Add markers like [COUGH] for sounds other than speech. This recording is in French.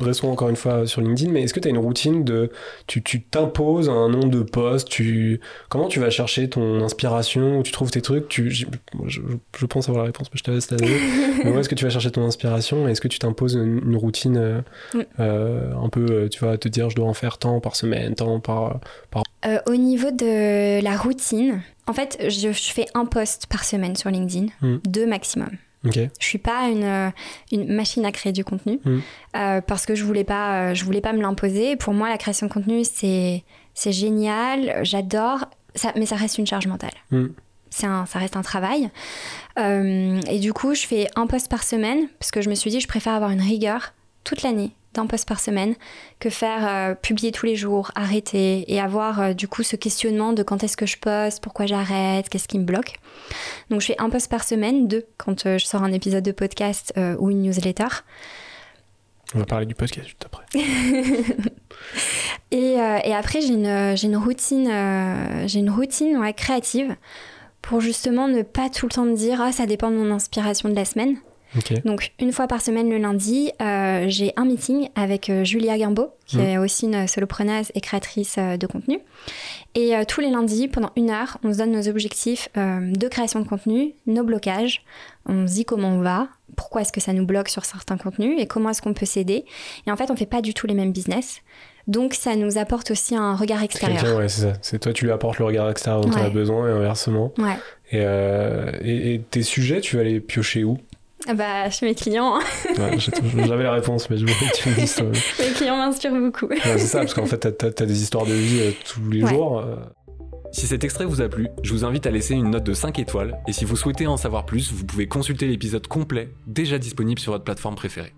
restons encore une fois sur LinkedIn, mais est-ce que tu as une routine de. Tu t'imposes un nombre de posts tu, Comment tu vas chercher ton inspiration Où tu trouves tes trucs tu, je, je, pense avoir la réponse, mais je te laisse la mais où est-ce que tu vas chercher ton inspiration Est-ce que tu t'imposes une, routine euh, euh, un peu, euh, tu vas te dire, je dois en faire tant par semaine, tant par. par... au niveau de la routine, en fait, je, fais un post par semaine sur LinkedIn, hmm. deux maximum. Okay. Je suis pas une, euh, une, machine à créer du contenu hmm. euh, parce que je voulais pas, euh, je voulais pas me l'imposer. Pour moi, la création de contenu, c'est, c'est génial, j'adore, ça, mais ça reste une charge mentale. Un, ça reste un travail. et du coup, je fais un post par semaine parce que je me suis dit, je préfère avoir une rigueur toute l'année d'un post par semaine que faire euh, publier tous les jours, arrêter et avoir euh, du coup ce questionnement de quand est-ce que je poste, pourquoi j'arrête, qu'est-ce qui me bloque. Donc je fais un post par semaine, deux quand euh, je sors un épisode de podcast ou une newsletter. On va parler du podcast juste après. [LAUGHS] et, et, après j'ai une, j'ai une routine, j'ai une routine ouais, créative pour justement ne pas tout le temps me dire ah ça dépend de mon inspiration de la semaine. Donc une fois par semaine le lundi, euh, j'ai un meeting avec euh, Julia Guimbaud, qui mmh. est aussi une solopreneuse et créatrice euh, de contenu. Et tous les lundis, pendant une heure, on se donne nos objectifs de création de contenu, nos blocages. On se dit comment on va, pourquoi est-ce que ça nous bloque sur certains contenus et comment est-ce qu'on peut s'aider. Et en fait, on fait pas du tout les mêmes business. Donc ça nous apporte aussi un regard extérieur. Ouais, c'est ça. C'est toi, tu lui apportes le regard extérieur dont tu as besoin et inversement. Ouais. Et, et, tes sujets, tu vas les piocher où? Bah, chez mes clients. J'avais la réponse, mais je voulais que tu me dises. [LAUGHS] Mes clients m'inspirent beaucoup. c'est ça, parce qu'en fait, t'as as, des histoires de vie euh, tous les jours. Euh. Si cet extrait vous a plu, je vous invite à laisser une note de 5 étoiles, et si vous souhaitez en savoir plus, vous pouvez consulter l'épisode complet, déjà disponible sur votre plateforme préférée.